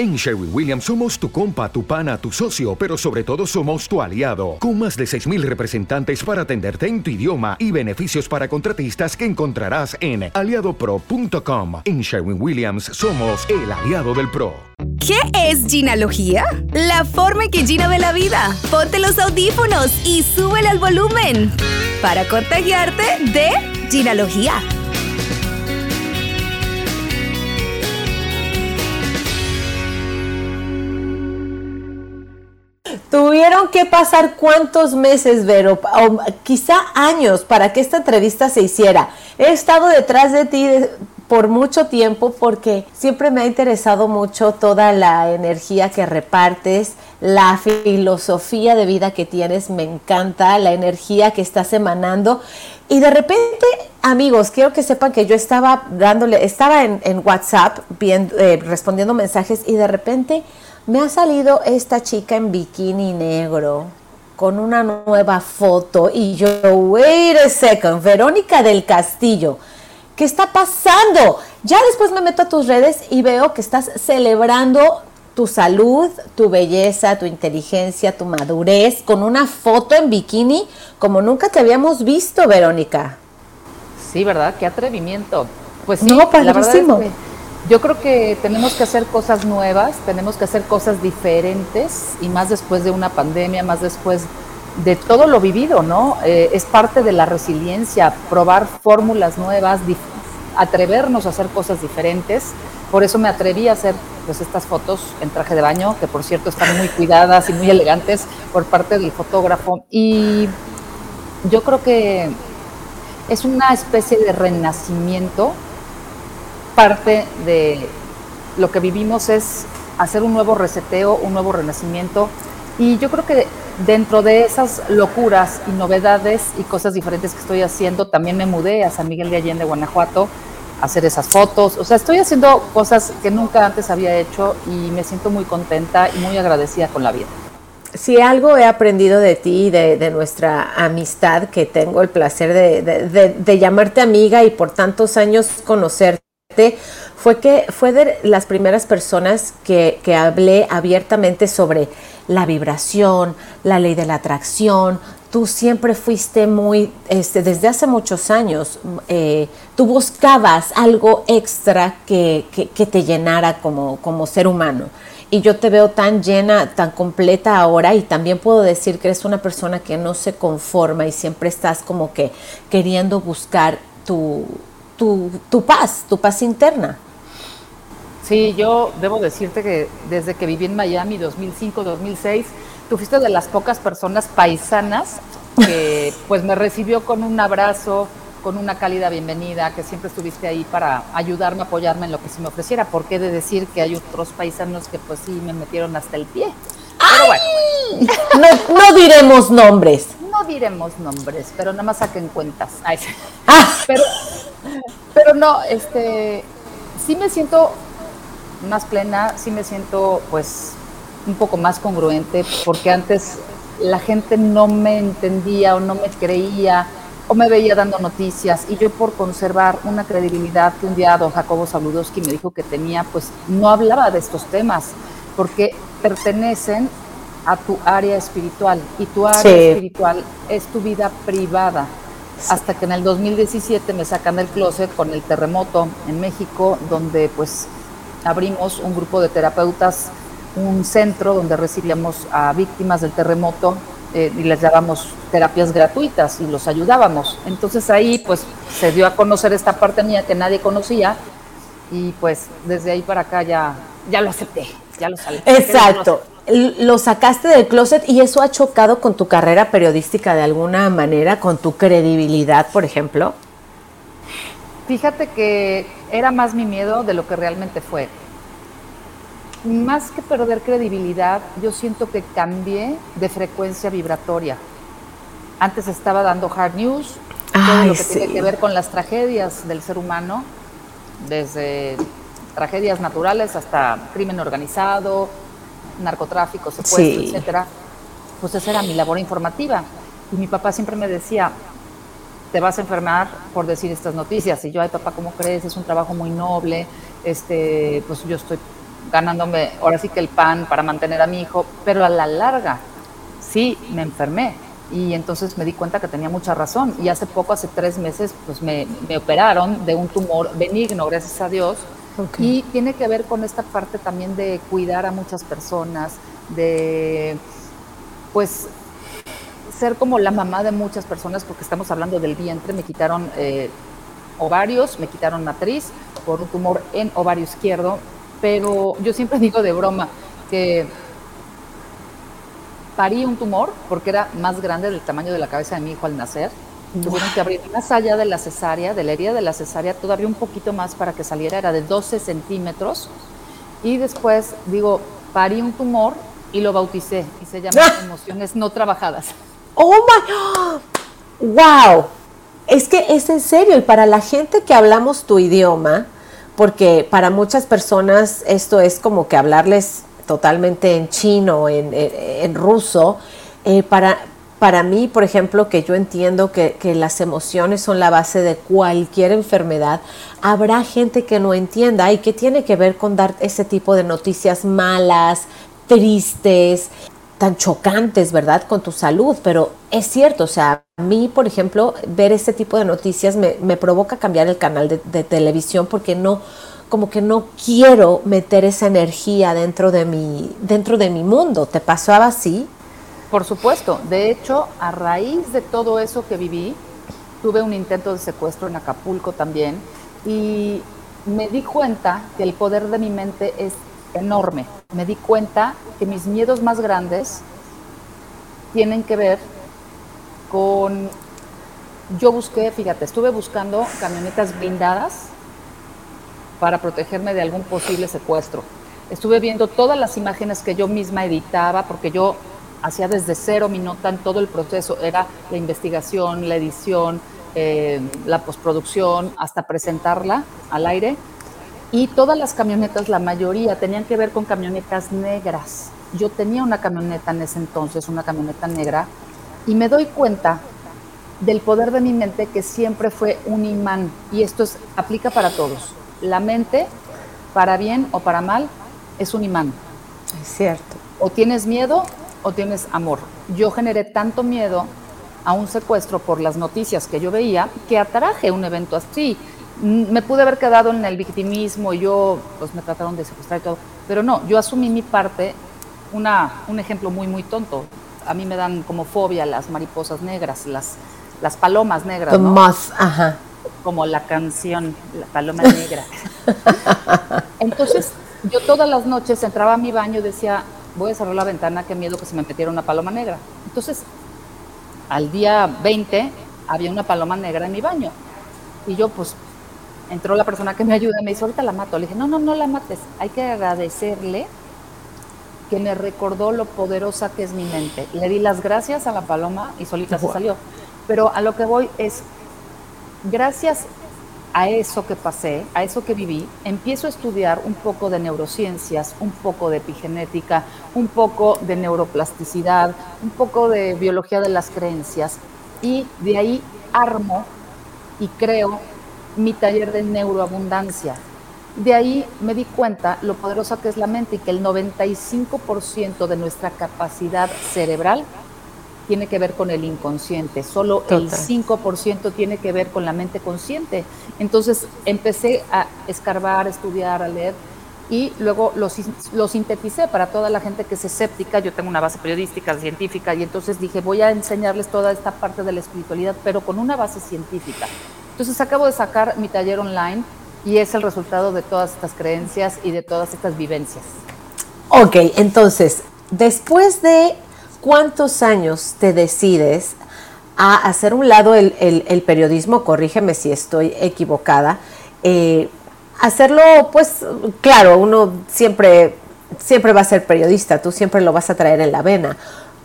En Sherwin Williams somos tu compa, tu pana, tu socio, pero sobre todo somos tu aliado, con más de 6.000 representantes para atenderte en tu idioma y beneficios para contratistas que encontrarás en aliadopro.com. En Sherwin Williams somos el aliado del PRO. ¿Qué es ginalogía? La forma en que Gina ve la vida. Ponte los audífonos y súbele al volumen para contagiarte de ginalogía. Tuvieron que pasar cuántos meses, Vero, o quizá años para que esta entrevista se hiciera. He estado detrás de ti por mucho tiempo porque siempre me ha interesado mucho toda la energía que repartes, la filosofía de vida que tienes, me encanta, la energía que estás emanando. Y de repente, amigos, quiero que sepan que yo estaba dándole, estaba en, WhatsApp viendo, eh, respondiendo mensajes y de repente me ha salido esta chica en bikini negro con una nueva foto y yo, wait a second, Verónica del Castillo, ¿qué está pasando? Ya después me meto a tus redes y veo que estás celebrando tu salud, tu belleza, tu inteligencia, tu madurez, con una foto en bikini como nunca te habíamos visto, Verónica. Sí, ¿verdad? Qué atrevimiento. Pues sí, no, la verdad yo creo que tenemos que hacer cosas nuevas, tenemos que hacer cosas diferentes y más después de una pandemia, más después de todo lo vivido, ¿no? Eh, es parte de la resiliencia, probar fórmulas nuevas, atrevernos a hacer cosas diferentes. Por eso me atreví a hacer pues, estas fotos en traje de baño, que por cierto están muy cuidadas y muy elegantes por parte del fotógrafo. Y yo creo que es una especie de renacimiento parte de lo que vivimos es hacer un nuevo reseteo, un nuevo renacimiento. Y yo creo que dentro de esas locuras y novedades y cosas diferentes que estoy haciendo, también me mudé a San Miguel de Allende, Guanajuato, a hacer esas fotos. O sea, estoy haciendo cosas que nunca antes había hecho y me siento muy contenta y muy agradecida con la vida. Si algo he aprendido de ti, de, de nuestra amistad, que tengo el placer de, de llamarte amiga y por tantos años conocerte, fue que fue de las primeras personas que, que, hablé abiertamente sobre la vibración, la ley de la atracción. Tú siempre fuiste muy, este, desde hace muchos años, eh, tú buscabas algo extra que, que, te llenara como, como ser humano. Y yo te veo tan llena, tan completa ahora y también puedo decir que eres una persona que no se conforma y siempre estás como que queriendo buscar tu, tu, paz, tu paz interna. Sí, yo debo decirte que desde que viví en Miami 2005-2006, tú fuiste de las pocas personas paisanas que pues me recibió con un abrazo, con una cálida bienvenida, que siempre estuviste ahí para ayudarme, apoyarme en lo que se me ofreciera. ¿Por qué de decir que hay otros paisanos que pues sí me metieron hasta el pie? Pero bueno. No, no diremos nombres. No diremos nombres, pero nada más saquen cuentas. Ah. Pero pero no, este, sí me siento más plena, sí me siento pues un poco más congruente, porque antes la gente no me entendía o no me creía o me veía dando noticias. Y yo por conservar una credibilidad que un día don Jacobo Saludowski me dijo que tenía, pues no hablaba de estos temas, porque pertenecen a tu área espiritual y tu área espiritual es tu vida privada hasta que en el 2017 me sacan del closet con el terremoto en México, donde pues abrimos un grupo de terapeutas, un centro donde recibíamos a víctimas del terremoto eh, y les dábamos terapias gratuitas y los ayudábamos. Entonces ahí pues se dio a conocer esta parte mía que nadie conocía y pues desde ahí para acá ya, ya lo acepté, ya lo salí. Exacto lo sacaste del closet y eso ha chocado con tu carrera periodística de alguna manera, con tu credibilidad, por ejemplo? Fíjate que era más mi miedo de lo que realmente fue. Más que perder credibilidad, yo siento que cambié de frecuencia vibratoria. Antes estaba dando hard news, todo lo que tiene que ver con las tragedias del ser humano, desde tragedias naturales hasta crimen organizado, narcotráfico, secuestro, etcétera, pues esa era mi labor informativa. Y mi papá siempre me decía, te vas a enfermar por decir estas noticias. Y yo, ay papá, ¿cómo crees? Es un trabajo muy noble, este, pues yo estoy ganándome ahora sí que el pan para mantener a mi hijo, pero a la larga sí me enfermé y entonces me di cuenta que tenía mucha razón y hace poco, hace tres meses, pues me, operaron de un tumor benigno, gracias a Dios, y tiene que ver con esta parte también de cuidar a muchas personas, de pues ser como la mamá de muchas personas, porque estamos hablando del vientre, me quitaron eh, ovarios, me quitaron matriz por un tumor en ovario izquierdo, pero yo siempre digo de broma que parí un tumor porque era más grande del tamaño de la cabeza de mi hijo al nacer. Tuvieron que abrir más allá de la cesárea, de la herida de la cesárea, todavía un poquito más para que saliera, era de 12 centímetros. Y después, digo, parí un tumor y lo bauticé y se llama emociones no trabajadas. ¡Oh, my! ¡Wow! Es que es en serio, y para la gente que hablamos tu idioma, porque para muchas personas esto es como que hablarles totalmente en chino, en, en, ruso, eh, para, para mí, por ejemplo, que yo entiendo que, que, las emociones son la base de cualquier enfermedad, habrá gente que no entienda y que tiene que ver con dar ese tipo de noticias malas, tristes, tan chocantes, ¿verdad?, con tu salud, pero es cierto, o sea, a mí, por ejemplo, ver ese tipo de noticias me, me provoca cambiar el canal de, de, televisión porque no, como que no quiero meter esa energía dentro de mi, dentro de mi mundo. ¿Te pasaba así? Por supuesto. De hecho, a raíz de todo eso que viví, tuve un intento de secuestro en Acapulco también y me di cuenta que el poder de mi mente es enorme. Me di cuenta que mis miedos más grandes tienen que ver con... Yo busqué, fíjate, estuve buscando camionetas blindadas para protegerme de algún posible secuestro. Estuve viendo todas las imágenes que yo misma editaba, porque yo hacía desde cero mi nota en todo el proceso. Era la investigación, la edición, eh, la postproducción, hasta presentarla al aire. Y todas las camionetas, la mayoría, tenían que ver con camionetas negras. Yo tenía una camioneta en ese entonces, una camioneta negra, y me doy cuenta del poder de mi mente que siempre fue un imán. Y esto es, aplica para todos la mente, para bien o para mal, es un imán. Es cierto. O tienes miedo o tienes amor. Yo generé tanto miedo a un secuestro por las noticias que yo veía que atraje un evento así. Me pude haber quedado en el victimismo y yo, pues me trataron de secuestrar y todo, pero no, yo asumí mi parte, una, un ejemplo muy, muy tonto. A mí me dan como fobia las mariposas negras, las, las palomas negras. ¿no? ajá como la canción La Paloma Negra. Entonces, yo todas las noches entraba a mi baño y decía, voy a cerrar la ventana, qué miedo que se me metiera una paloma negra. Entonces, al día 20 había una paloma negra en mi baño. Y yo, pues, entró la persona que me ayuda y me dice, ahorita la mato. Le dije, no, no, no la mates. Hay que agradecerle que me recordó lo poderosa que es mi mente. Le di las gracias a la paloma y solita se salió. Pero a lo que voy es, gracias a eso que pasé, a eso que viví, empiezo a estudiar un poco de neurociencias, un poco de epigenética, un poco de neuroplasticidad, un poco de biología de las creencias y de ahí armo y creo mi taller de neuroabundancia. De ahí me di cuenta lo poderosa que es la mente y que el 95% de nuestra capacidad cerebral tiene que ver con el inconsciente, solo el 5% tiene que ver con la mente consciente. Entonces empecé a escarbar, a estudiar, a leer y luego lo, lo, sinteticé para toda la gente que es escéptica. Yo tengo una base periodística, científica, y entonces dije, voy a enseñarles toda esta parte de la espiritualidad, pero con una base científica. Entonces acabo de sacar mi taller online y es el resultado de todas estas creencias y de todas estas vivencias. Ok, entonces, después de cuántos años te decides a hacer un lado el, periodismo, corrígeme si estoy equivocada, eh, hacerlo, pues, claro, uno siempre, siempre va a ser periodista, tú siempre lo vas a traer en la vena,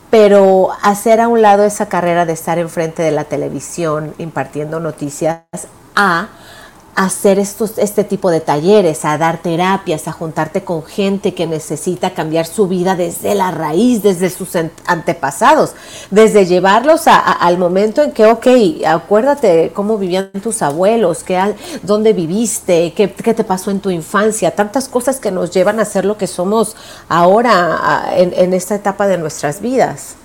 pero hacer a un lado esa carrera de estar enfrente de la televisión impartiendo noticias a hacer estos, este tipo de talleres, a dar terapias, a juntarte con gente que necesita cambiar su vida desde la raíz, desde sus antepasados, desde llevarlos al momento en que, ok, acuérdate cómo vivían tus abuelos, qué, dónde viviste, qué, te pasó en tu infancia, tantas cosas que nos llevan a ser lo que somos ahora en, en esta etapa de nuestras vidas.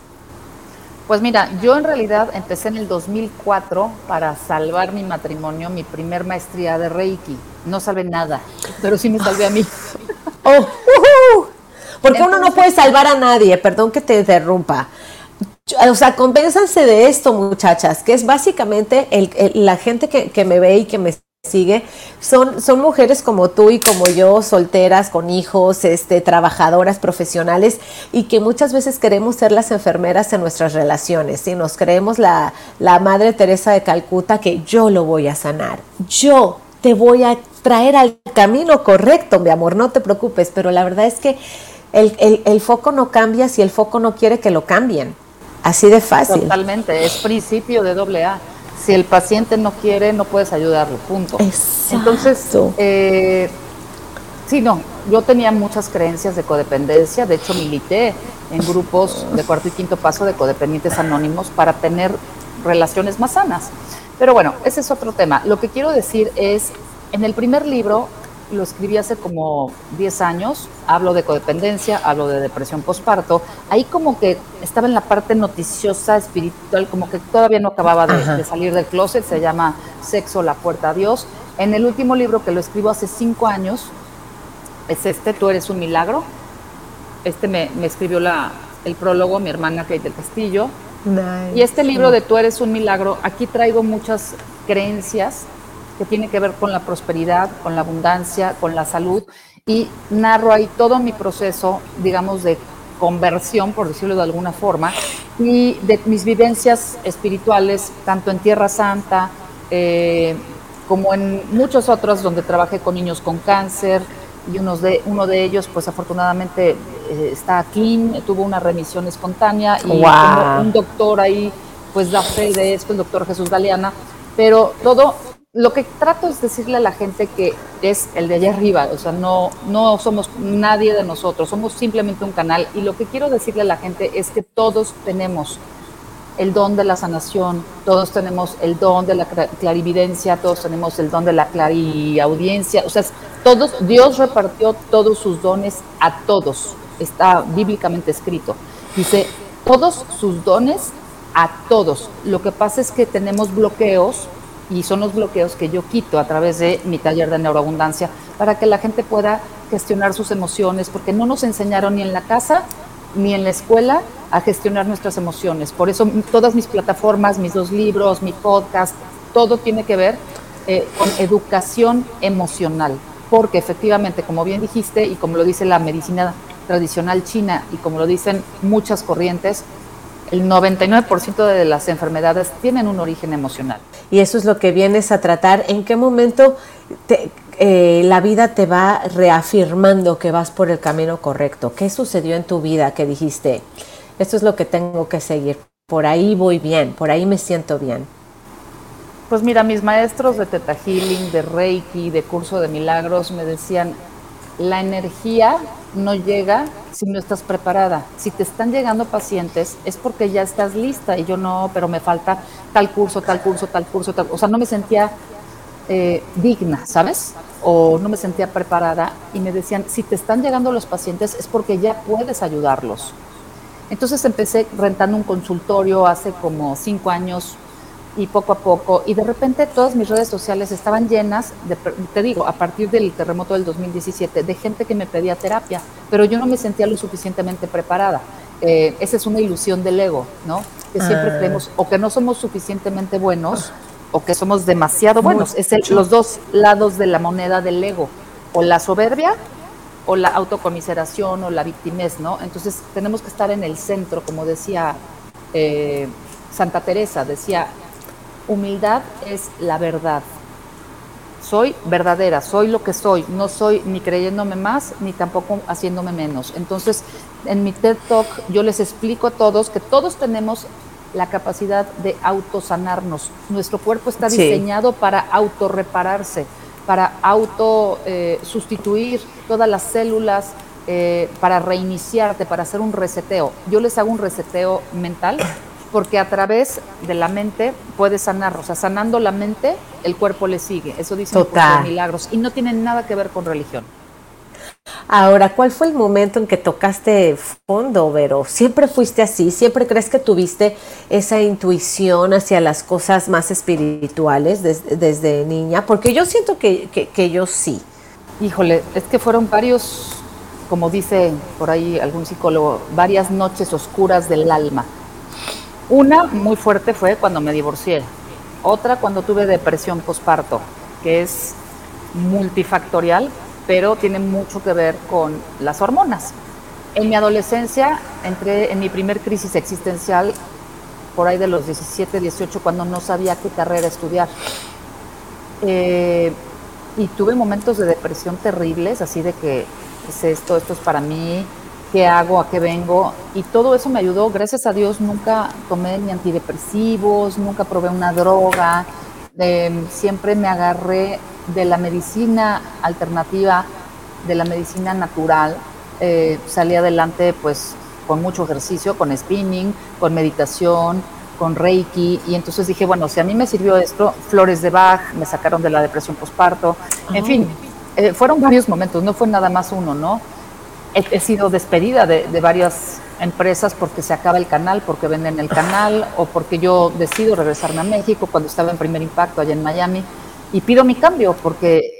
Pues mira, yo en realidad empecé en el 2004 para salvar mi matrimonio, mi primer maestría de Reiki. No salvé nada, pero sí me salvé a mí. Oh, Porque uno no puede salvar a nadie, perdón que te interrumpa. O sea, convénzanse de esto, muchachas, que es básicamente la gente que, que me ve y que me sigue, son, son mujeres como tú y como yo, solteras, con hijos, este, trabajadoras, profesionales, y que muchas veces queremos ser las enfermeras en nuestras relaciones, y nos creemos la, la Madre Teresa de Calcuta que yo lo voy a sanar, yo te voy a traer al camino correcto, mi amor, no te preocupes, pero la verdad es que el, el, el foco no cambia si el foco no quiere que lo cambien. Así de fácil. Totalmente, es principio de doble A si el paciente no quiere, no puedes ayudarlo, punto. Entonces, eh, sí, no, yo tenía muchas creencias de codependencia, de hecho milité en grupos de cuarto y quinto paso de codependientes anónimos para tener relaciones más sanas. Pero bueno, ese es otro tema. Lo que quiero decir es, en el primer libro lo escribí hace como 10 años, hablo de codependencia, hablo de depresión postparto, ahí como que estaba en la parte noticiosa, espiritual, como que todavía no acababa de, salir del closet, se llama Sexo, la puerta a Dios. En el último libro que lo escribo hace 5 años, es este, Tú eres un milagro. Este me, escribió la, el prólogo mi hermana Kate del Castillo. Y este libro de Tú eres un milagro, aquí traigo muchas creencias que tiene que ver con la prosperidad, con la abundancia, con la salud. Y narro ahí todo mi proceso, digamos, de conversión, por decirlo de alguna forma, y de mis vivencias espirituales, tanto en Tierra Santa eh, como en muchos otros donde trabajé con niños con cáncer, y unos de, uno de ellos, pues afortunadamente eh, está aquí, tuvo una remisión espontánea y un doctor ahí, pues da fe de esto, el doctor Jesús Galeana, pero todo lo que trato es decirle a la gente que es el de allá arriba, o sea, no, no somos nadie de nosotros, somos simplemente un canal y lo que quiero decirle a la gente es que todos tenemos el don de la sanación, todos tenemos el don de la clarividencia, todos tenemos el don de la clariaudiencia, o sea, todos, Dios repartió todos sus dones a todos, está bíblicamente escrito. Dice, todos sus dones a todos. Lo que pasa es que tenemos bloqueos y son los bloqueos que yo quito a través de mi taller de neuroabundancia para que la gente pueda gestionar sus emociones, porque no nos enseñaron ni en la casa ni en la escuela a gestionar nuestras emociones. Por eso todas mis plataformas, mis dos libros, mi podcast, todo tiene que ver eh, con educación emocional, porque efectivamente, como bien dijiste y como lo dice la medicina tradicional china y como lo dicen muchas corrientes, el 99% de las enfermedades tienen un origen emocional. Y eso es lo que vienes a tratar. ¿En qué momento eh, la vida te va reafirmando que vas por el camino correcto? ¿Qué sucedió en tu vida que dijiste, esto es lo que tengo que seguir? Por ahí voy bien, por ahí me siento bien. Pues mira, mis maestros de Teta Healing, de Reiki, de curso de milagros me decían, la energía no llega si no estás preparada. Si te están llegando pacientes es porque ya estás lista y yo no, pero me falta tal curso, tal curso, tal curso, tal. O sea, no me sentía eh, digna, ¿sabes? O no me sentía preparada y me decían, si te están llegando los pacientes es porque ya puedes ayudarlos. Entonces empecé rentando un consultorio hace como cinco años y poco a poco, y de repente todas mis redes sociales estaban llenas, de, te digo, a partir del terremoto del 2017, de gente que me pedía terapia, pero yo no me sentía lo suficientemente preparada. Eh, esa es una ilusión del ego, ¿no? Que siempre ah. creemos o que no somos suficientemente buenos o que somos demasiado buenos. Es los dos lados de la moneda del ego, o la soberbia o la autocomiseración o la victimez, ¿no? Entonces tenemos que estar en el centro, como decía eh, Santa Teresa, decía, humildad es la verdad. Soy verdadera, soy lo que soy, no soy ni creyéndome más ni tampoco haciéndome menos. Entonces, en mi TED Talk yo les explico a todos que todos tenemos la capacidad de autosanarnos. Nuestro cuerpo está diseñado para autorrepararse. para auto eh, sustituir todas las células, eh, para reiniciarte, para hacer un reseteo. Yo les hago un reseteo mental porque a través de la mente puedes sanar, o sea, sanando la mente, el cuerpo le sigue. Eso dicen los milagros y no tienen nada que ver con religión. Ahora, ¿cuál fue el momento en que tocaste fondo, Vero? ¿Siempre fuiste así? ¿Siempre crees que tuviste esa intuición hacia las cosas más espirituales desde niña? Porque yo siento que, que yo sí. Híjole, es que fueron varios, como dice por ahí algún psicólogo, varias noches oscuras del alma. Una muy fuerte fue cuando me divorcié. Otra cuando tuve depresión posparto, que es multifactorial pero tiene mucho que ver con las hormonas. En mi adolescencia entré en mi primer crisis existencial por ahí de los 17, 18, cuando no sabía qué carrera estudiar. Eh, y tuve momentos de depresión terribles, así de que es esto, esto es para mí, qué hago, a qué vengo. Y todo eso me ayudó, gracias a Dios nunca tomé ni antidepresivos, nunca probé una droga, eh, siempre me agarré de la medicina alternativa, de la medicina natural, eh, salí adelante pues con mucho ejercicio, con spinning, con meditación, con reiki, y entonces dije, bueno, si a mí me sirvió esto, flores de Bach, me sacaron de la depresión postparto, en fin, eh, fueron varios momentos, no fue nada más uno, ¿no? He, sido despedida de, de varias empresas porque se acaba el canal, porque venden el canal, o porque yo decido regresarme a México cuando estaba en primer impacto allá en Miami y pido mi cambio porque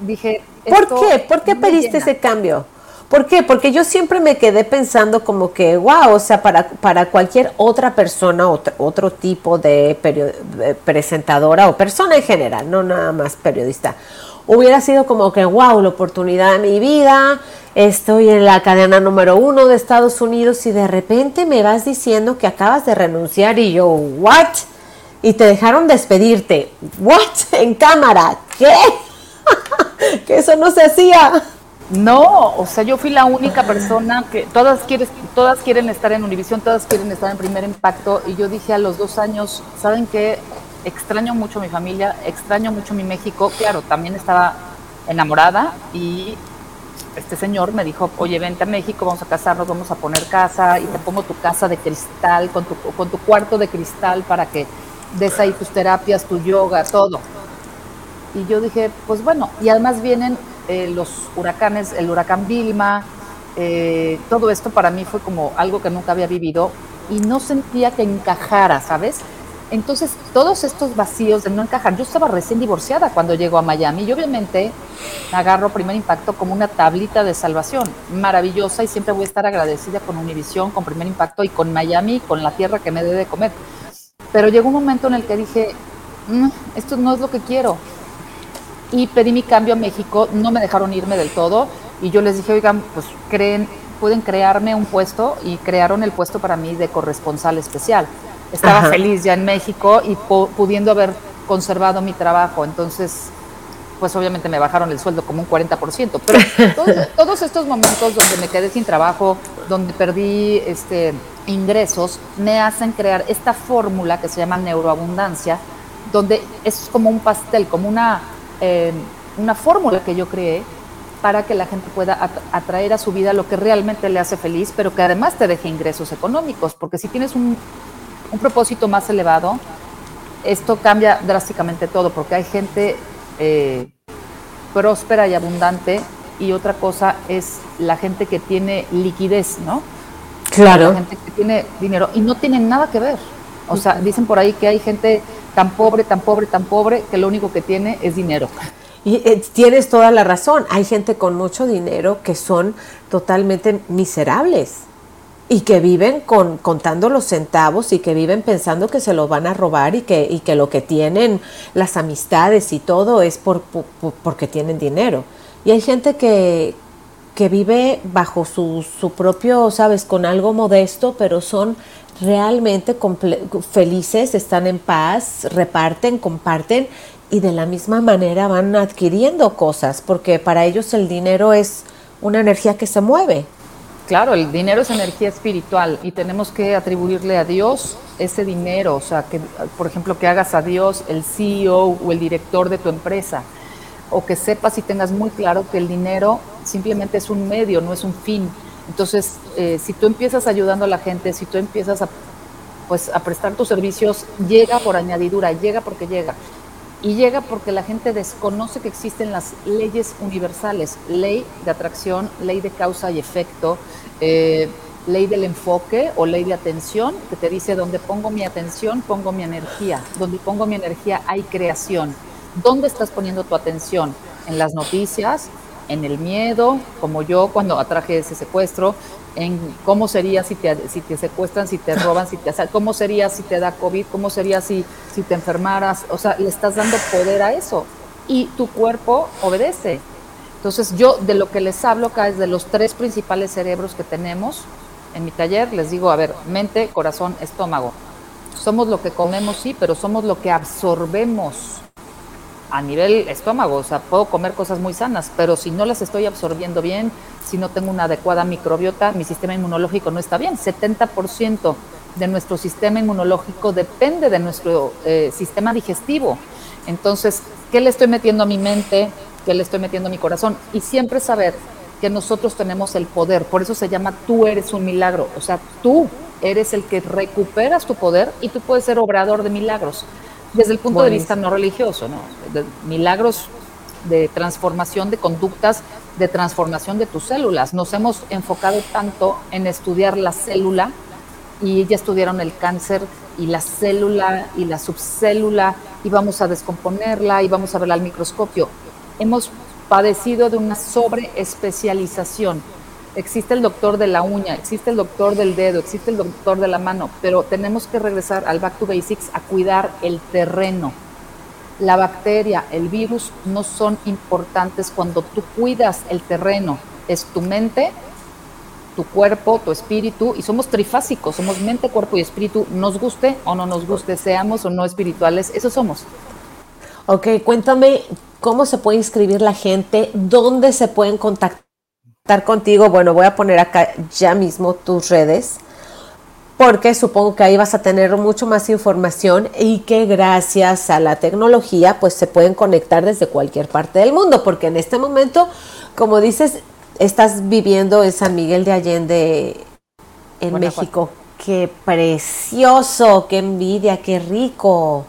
dije... ¿Por qué? ¿Por qué pediste ese cambio? ¿Por qué? Porque yo siempre me quedé pensando como que, wow, o sea, para, para cualquier otra persona, otro, otro tipo de, presentadora o persona en general, no nada más periodista, hubiera sido como que, wow, la oportunidad de mi vida, estoy en la cadena número uno de Estados Unidos y de repente me vas diciendo que acabas de renunciar y yo, ¿what? y te dejaron despedirte. ¿What? En cámara. ¿Qué? que eso no se hacía. No, o sea, yo fui la única persona que todas quieren, todas quieren estar en Univisión, todas quieren estar en Primer Impacto y yo dije a los dos años, ¿saben qué? Extraño mucho mi familia, extraño mucho mi México. Claro, también estaba enamorada y este señor me dijo, oye, vente a México, vamos a casarnos, vamos a poner casa y te pongo tu casa de cristal, con tu, con tu cuarto de cristal para que des ahí tus terapias, tu yoga, todo. Y yo dije, pues bueno, y además vienen eh, los huracanes, el huracán Vilma, eh, todo esto para mí fue como algo que nunca había vivido y no sentía que encajara, ¿sabes? Entonces, todos estos vacíos de no encajar, yo estaba recién divorciada cuando llego a Miami y obviamente agarro primer impacto como una tablita de salvación maravillosa y siempre voy a estar agradecida con Univisión, con primer impacto y con Miami, con la tierra que me debe de comer. Pero llegó un momento en el que dije, mm, esto no es lo que quiero. Y pedí mi cambio a México, no me dejaron irme del todo y yo les dije, oigan, pues creen, pueden crearme un puesto y crearon el puesto para mí de corresponsal especial. Estaba feliz ya en México y pudiendo haber conservado mi trabajo, entonces pues obviamente me bajaron el sueldo como un 40%, pero todos, todos, estos momentos donde me quedé sin trabajo, donde perdí este ingresos me hacen crear esta fórmula que se llama neuroabundancia, donde es como un pastel, como una, em, una fórmula que yo creé para que la gente pueda atraer a su vida lo que realmente le hace feliz, pero que además te deje ingresos económicos, porque si tienes un, un propósito más elevado, esto cambia drásticamente todo, porque hay gente eh, próspera y abundante y otra cosa es la gente que tiene liquidez, ¿no? Claro. La gente que tiene dinero y no tienen nada que ver. O sea, dicen por ahí que hay gente tan pobre, tan pobre, tan pobre, que lo único que tiene es dinero. Y eh, tienes toda la razón. Hay gente con mucho dinero que son totalmente miserables y que viven con, contando los centavos y que viven pensando que se lo van a robar y que, y que lo que tienen, las amistades y todo es por, porque tienen dinero. Y hay gente que, que vive bajo su, su propio, sabes, con algo modesto, pero son realmente felices, están en paz, reparten, comparten y de la misma manera van adquiriendo cosas, porque para ellos el dinero es una energía que se mueve. Claro, el dinero es energía espiritual y tenemos que atribuirle a Dios ese dinero, o sea, que por ejemplo que hagas a Dios el CEO o el director de tu empresa o que sepas y tengas muy claro que el dinero simplemente es un medio, no es un fin. Entonces, eh, si tú empiezas ayudando a la gente, si tú empiezas a, pues, a prestar tus servicios, llega por añadidura, llega porque llega. Y llega porque la gente desconoce que existen las leyes universales, ley de atracción, ley de causa y efecto, eh, ley del enfoque o ley de atención, que te dice, donde pongo mi atención, pongo mi energía. Donde pongo mi energía hay creación. ¿Dónde estás poniendo tu atención? ¿En las noticias? ¿En el miedo? Como yo cuando atraje ese secuestro, en cómo sería si te, si te secuestran, si te roban, si te cómo sería si te da COVID, cómo sería si, si te enfermaras, o sea, le estás dando poder a eso y tu cuerpo obedece. Entonces yo de lo que les hablo acá es de los tres principales cerebros que tenemos, en mi taller les digo, a ver, mente, corazón, estómago. Somos lo que comemos, sí, pero somos lo que absorbemos a nivel estómago. O sea, puedo comer cosas muy sanas, pero si no las estoy absorbiendo bien, si no tengo una adecuada microbiota, mi sistema inmunológico no está bien. 70% de nuestro sistema inmunológico depende de nuestro eh, sistema digestivo. Entonces, ¿qué le estoy metiendo a mi mente? ¿Qué le estoy metiendo a mi corazón? Y siempre saber que nosotros tenemos el poder. Por eso se llama tú eres un milagro. O sea, tú eres el que recuperas tu poder y tú puedes ser obrador de milagros. Desde el punto de vista no religioso, ¿no? milagros de transformación de conductas, de transformación de tus células. Nos hemos enfocado tanto en estudiar la célula y ya estudiaron el cáncer y la célula y la subcélula y vamos a descomponerla y vamos a verla al microscopio. Hemos padecido de una sobreespecialización. Existe el doctor de la uña, existe el doctor del dedo, existe el doctor de la mano, pero tenemos que regresar al back to basics a cuidar el terreno. La bacteria, el virus no son importantes cuando tú cuidas el terreno. Es tu mente, tu cuerpo, tu espíritu, y somos trifásicos, somos mente, cuerpo y espíritu, nos guste o no nos guste, seamos o no espirituales, eso somos. Ok, cuéntame cómo se puede inscribir la gente, dónde se pueden contactar contigo. Bueno, voy a poner acá ya mismo tus redes, porque supongo que ahí vas a tener mucho más información y que gracias a la tecnología pues se pueden conectar desde cualquier parte del mundo, porque en este momento, como dices, estás viviendo en San Miguel de Allende, en México. Qué precioso, qué envidia, qué rico.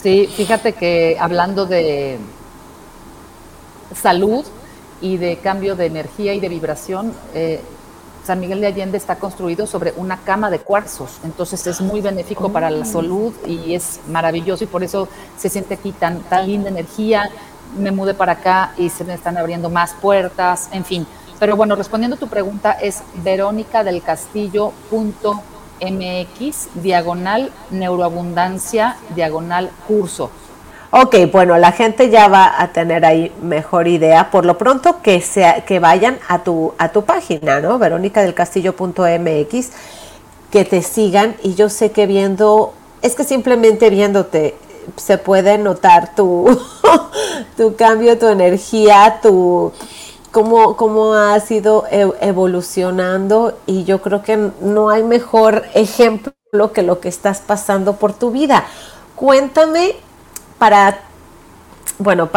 Sí, fíjate que hablando de salud y de cambio de energía y de vibración, eh, San Miguel de Allende está construido sobre una cama de cuarzos, entonces es muy benéfico para la salud y es maravilloso y por eso se siente aquí tan, tan linda energía. Me mudé para acá y se me están abriendo más puertas, en fin. Pero bueno, respondiendo a tu pregunta, es verónica del MX, diagonal neuroabundancia, diagonal curso. Ok, bueno, la gente ya va a tener ahí mejor idea. Por lo pronto que sea, que vayan a tu, a tu página, ¿no? Verónica del Castillo.mx, que te sigan y yo sé que viendo, es que simplemente viéndote se puede notar tu, tu cambio, tu energía, tu cómo, cómo has ido e, evolucionando y yo creo que no hay mejor ejemplo que lo que estás pasando por tu vida. Cuéntame para, bueno,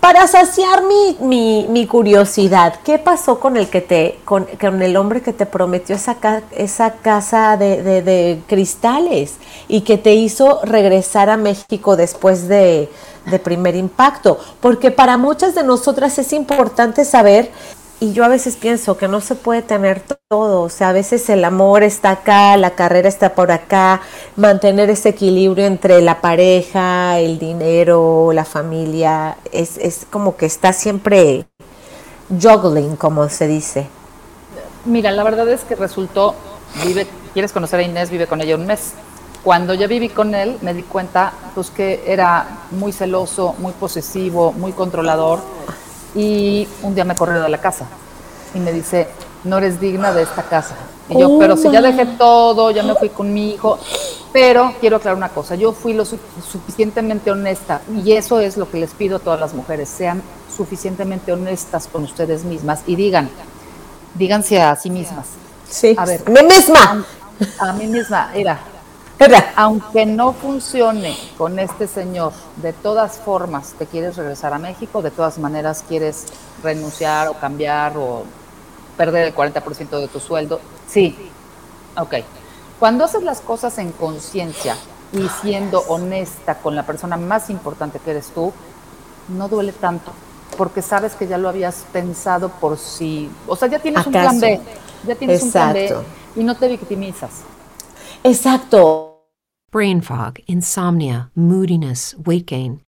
para saciar mi, mi, curiosidad, ¿qué pasó con el que te, con, con el hombre que te prometió esa, esa casa de, de, de cristales y que te hizo regresar a México después de, de primer impacto, porque para muchas de nosotras es importante saber, y yo a veces pienso que no se puede tener todo, o sea, a veces el amor está acá, la carrera está por acá, mantener ese equilibrio entre la pareja, el dinero, la familia, es, es como que está siempre juggling, como se dice. Mira, la verdad es que resultó, vive, quieres conocer a Inés, vive con ella un mes. Cuando yo viví con él, me di cuenta pues, que era muy celoso, muy posesivo, muy controlador. Y un día me corrió de la casa y me dice, no eres digna de esta casa. Y yo, pero si ya dejé todo, ya me fui con mi hijo. Pero quiero aclarar una cosa, yo fui lo suficientemente honesta y eso es lo que les pido a todas las mujeres, sean suficientemente honestas con ustedes mismas y digan, díganse a sí mismas. Sí, a ver, mí misma. A, a mí misma, era, Aunque no funcione con este señor, de todas formas te quieres regresar a México, de todas maneras quieres renunciar o cambiar o perder el 40% de tu sueldo. Sí, ok. Cuando haces las cosas en conciencia y siendo honesta con la persona más importante que eres tú, no duele tanto, porque sabes que ya lo habías pensado por si, o sea, ya tienes un plan B, ya tienes un plan B y no te victimizas. Exacto. Brain fog, insomnia, moodiness, weight gain.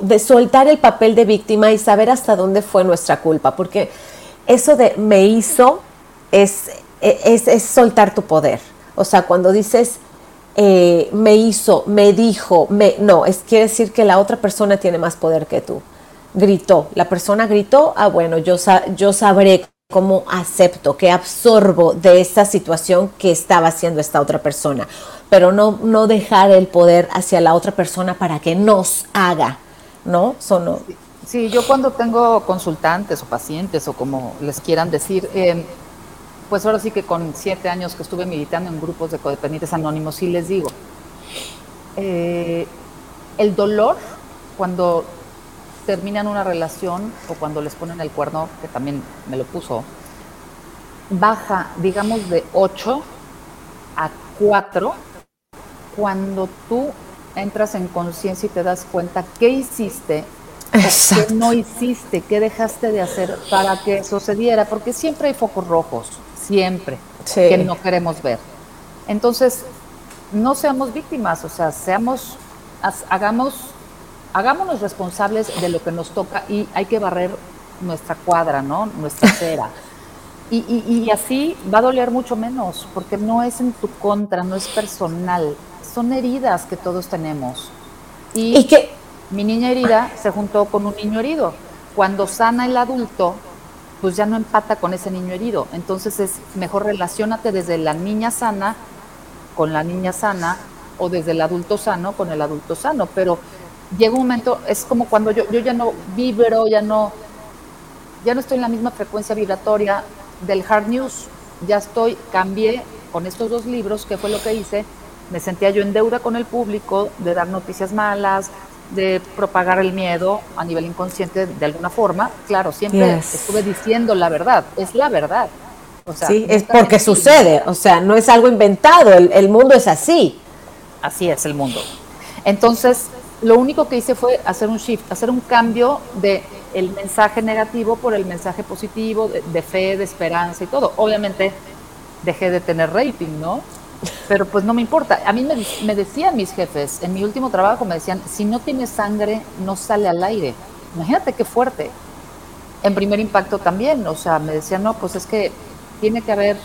De soltar el papel de víctima y saber hasta dónde fue nuestra culpa, porque eso de me hizo es, es, soltar tu poder. O sea, cuando dices eh, me hizo, me dijo, me, no, es quiere decir que la otra persona tiene más poder que tú. Gritó, la persona gritó, ah, bueno, yo, yo sabré cómo acepto, que absorbo de esta situación que estaba haciendo esta otra persona, pero no, no dejar el poder hacia la otra persona para que nos haga ¿no? Son, sí, yo cuando tengo consultantes o pacientes o como les quieran decir, eh, pues ahora sí que con siete años que estuve militando en grupos de codependientes anónimos, sí les digo, eh, el dolor cuando terminan una relación o cuando les ponen el cuerno, que también me lo puso, baja, digamos, de 8 a 4 cuando tú entras en conciencia y te das cuenta qué hiciste qué no hiciste, qué dejaste de hacer para que sucediera, porque siempre hay focos rojos, siempre, que no queremos ver. Entonces, no seamos víctimas, o sea, seamos, hagamos, hagámonos responsables de lo que nos toca y hay que barrer nuestra cuadra, ¿no? Nuestra acera. Y, y así va a doler mucho menos, porque no es en tu contra, no es personal, son heridas que todos tenemos. Y, que mi niña herida se juntó con un niño herido. Cuando sana el adulto, pues ya no empata con ese niño herido. Entonces es mejor relacionate desde la niña sana con la niña sana o desde el adulto sano con el adulto sano. Pero llega un momento, es como cuando yo, yo ya no vibro, ya no, ya no estoy en la misma frecuencia vibratoria del hard news. Ya estoy, cambié con estos dos libros, que fue lo que hice, me sentía yo en deuda con el público de dar noticias malas, de propagar el miedo a nivel inconsciente de alguna forma. Claro, siempre estuve diciendo la verdad, es la verdad. sí, es porque sucede, o sea, no es algo inventado, el, mundo es así. Así es el mundo. Entonces, lo único que hice fue hacer un shift, hacer un cambio de el mensaje negativo por el mensaje positivo, de, de fe, de esperanza y todo. Obviamente dejé de tener rating, ¿no? Pero pues no me importa. A mí me, decían mis jefes, en mi último trabajo me decían, si no tienes sangre, no sale al aire. Imagínate qué fuerte. En primer impacto también, o sea, me decían, no, pues es que tiene que haber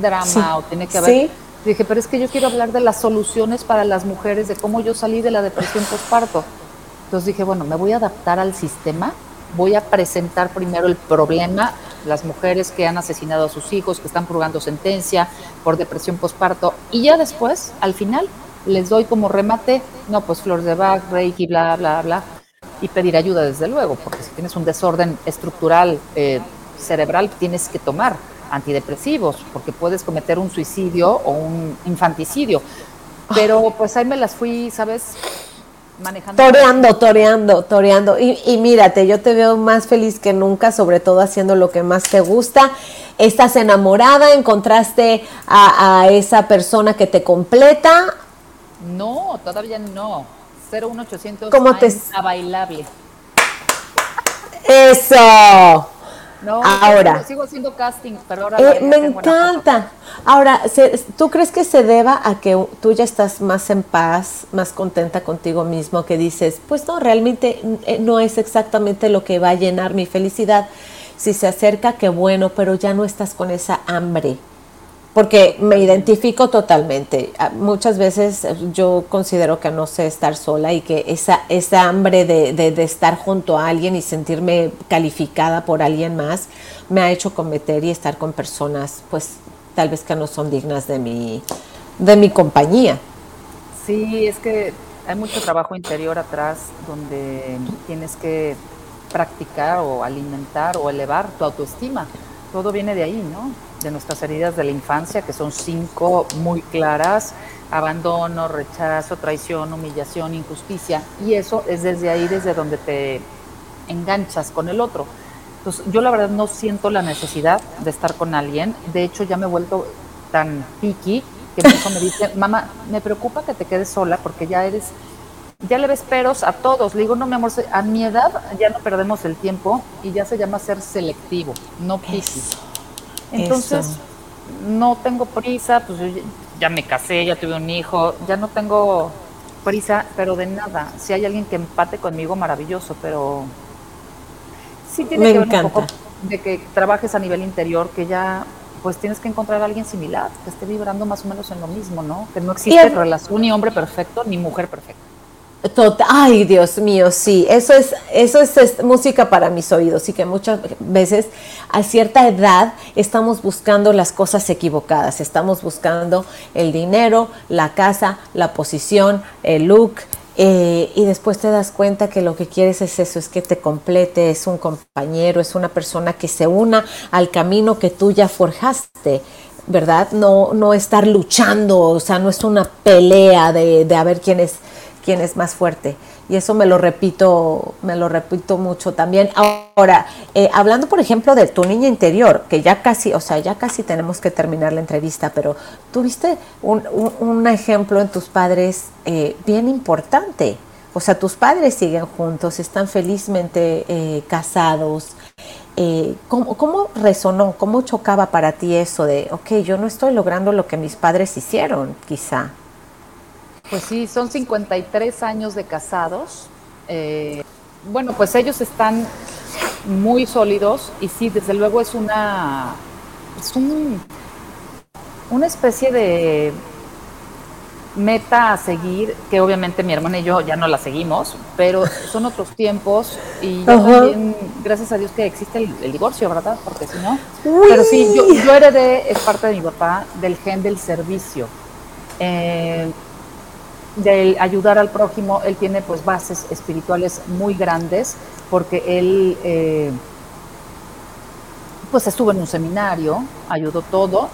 drama o tiene que haber... Dije, pero es que yo quiero hablar de las soluciones para las mujeres, de cómo yo salí de la depresión postparto. Entonces dije, bueno, me voy a adaptar al sistema, voy a presentar primero el problema, las mujeres que han asesinado a sus hijos, que están purgando sentencia por depresión postparto, y ya después, al final, les doy como remate, no, pues flor de Bach, Reiki, bla, bla, bla, y pedir ayuda desde luego, porque si tienes un desorden estructural eh, cerebral, tienes que tomar antidepresivos, porque puedes cometer un suicidio o un infanticidio. Pero pues ahí me las fui, ¿sabes? Manejando. Toreando, toreando, toreando. Y, mírate, yo te veo más feliz que nunca, sobre todo haciendo lo que más te gusta. Estás enamorada, encontraste a, esa persona que te completa. No, todavía no. 01800 ¿Cómo te- a bailable. Eso. No, Ahora. sigo, sigo haciendo casting, pero ahora Eh, ya me encanta. Ahora, ¿tú crees que se deba a que tú ya estás más en paz, más contenta contigo mismo, que dices, pues no, realmente eh, no es exactamente lo que va a llenar mi felicidad? Si se acerca, qué bueno, pero ya no estás con esa hambre. Porque me identifico totalmente. Ah, Muchas veces eh, yo considero que no sé estar sola y que esa, esa hambre de, de- de estar junto a alguien y sentirme calificada por alguien más me ha hecho cometer y estar con personas, pues tal vez que no son dignas de mi, de mi compañía. Sí, es que hay mucho trabajo interior atrás donde tienes que practicar o alimentar o elevar tu autoestima. Todo viene de ahí, ¿no? De nuestras heridas de la infancia, que son cinco muy claras, abandono, rechazo, traición, humillación, injusticia. Y eso es desde ahí, desde donde te enganchas con el otro. Entonces, yo la verdad no siento la necesidad de estar con alguien. De hecho, ya me he vuelto tan picky que mi hijo me dice, mamá, me preocupa que te quedes sola porque ya eres, ya le ves peros a todos. Le digo, no, mi amor, a mi edad ya no perdemos el tiempo y ya se llama ser selectivo, no. Eso, Entonces, eso. no tengo prisa, pues yo ya- me casé, ya tuve un hijo, ya no tengo prisa, pero de nada. Si hay alguien que empate conmigo, maravilloso, pero sí tiene Me que ver un poco de que trabajes a nivel interior, que ya pues tienes que encontrar a alguien similar, que esté vibrando más o menos en lo mismo, ¿no? Que no existe relación ni hombre perfecto ni mujer perfecta. Ay, Dios mío, sí, eso es, eso es, es música para mis oídos y que muchas veces a cierta edad estamos buscando las cosas equivocadas, estamos buscando el dinero, la casa, la posición, el look. eh, y después te das cuenta que lo que quieres es eso, es que te complete, es un compañero, es una persona que se una al camino que tú ya forjaste. ¿Verdad? No, no estar luchando, o sea, no es una pelea de, de a ver quién es, quién es más fuerte. Y eso me lo repito, me lo repito mucho también. Ahora, eh, hablando por ejemplo de tu niña interior, que ya casi, o sea, ya casi tenemos que terminar la entrevista, pero tuviste un, un- un ejemplo en tus padres eh, bien importante. O sea, tus padres siguen juntos, están felizmente eh, casados. ¿cómo, ¿Cómo resonó? ¿Cómo chocaba para ti eso de, ok, yo no estoy logrando lo que mis padres hicieron, quizá? Pues sí, son 53 años de casados. Eh, bueno, pues ellos están muy sólidos y sí, desde luego es una, es un, una especie de meta a seguir, que obviamente mi hermana y yo ya no la seguimos, pero son otros tiempos y yo Ajá. también, gracias a Dios que existe el, el divorcio, ¿verdad? Porque si no, pero sí, yo, yo heredé, es parte de mi papá, del gen del servicio. Eh, del ayudar al prójimo, él tiene pues bases espirituales muy grandes porque él eh, pues estuvo en un seminario, ayudó todo,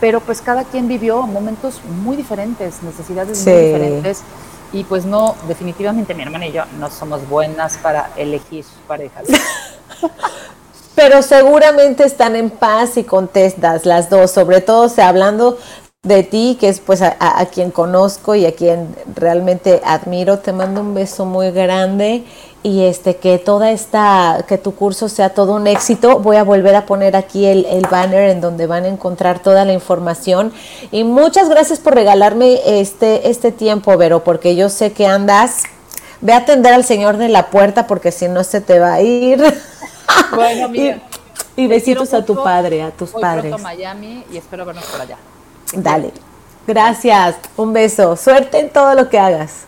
pero pues cada quien vivió momentos muy diferentes, necesidades Sí. muy diferentes y pues no, definitivamente mi hermana y yo no somos buenas para elegir parejas. Pero seguramente están en paz y contentas las dos, sobre todo o sea, hablando de ti, que es pues a, a- a quien conozco y a quien realmente admiro. Te mando un beso muy grande y este que toda esta, que tu curso sea todo un éxito. Voy a volver a poner aquí el, el banner en donde van a encontrar toda la información. Y muchas gracias por regalarme este, este tiempo, Vero, porque yo sé que andas. Ve a atender al señor de la puerta porque si no se te va a ir. Bueno, mira, Y, y besitos a tu padre, a tus Voy padres. pronto a Miami y espero vernos por allá. Dale. Gracias. Un beso. Suerte en todo lo que hagas.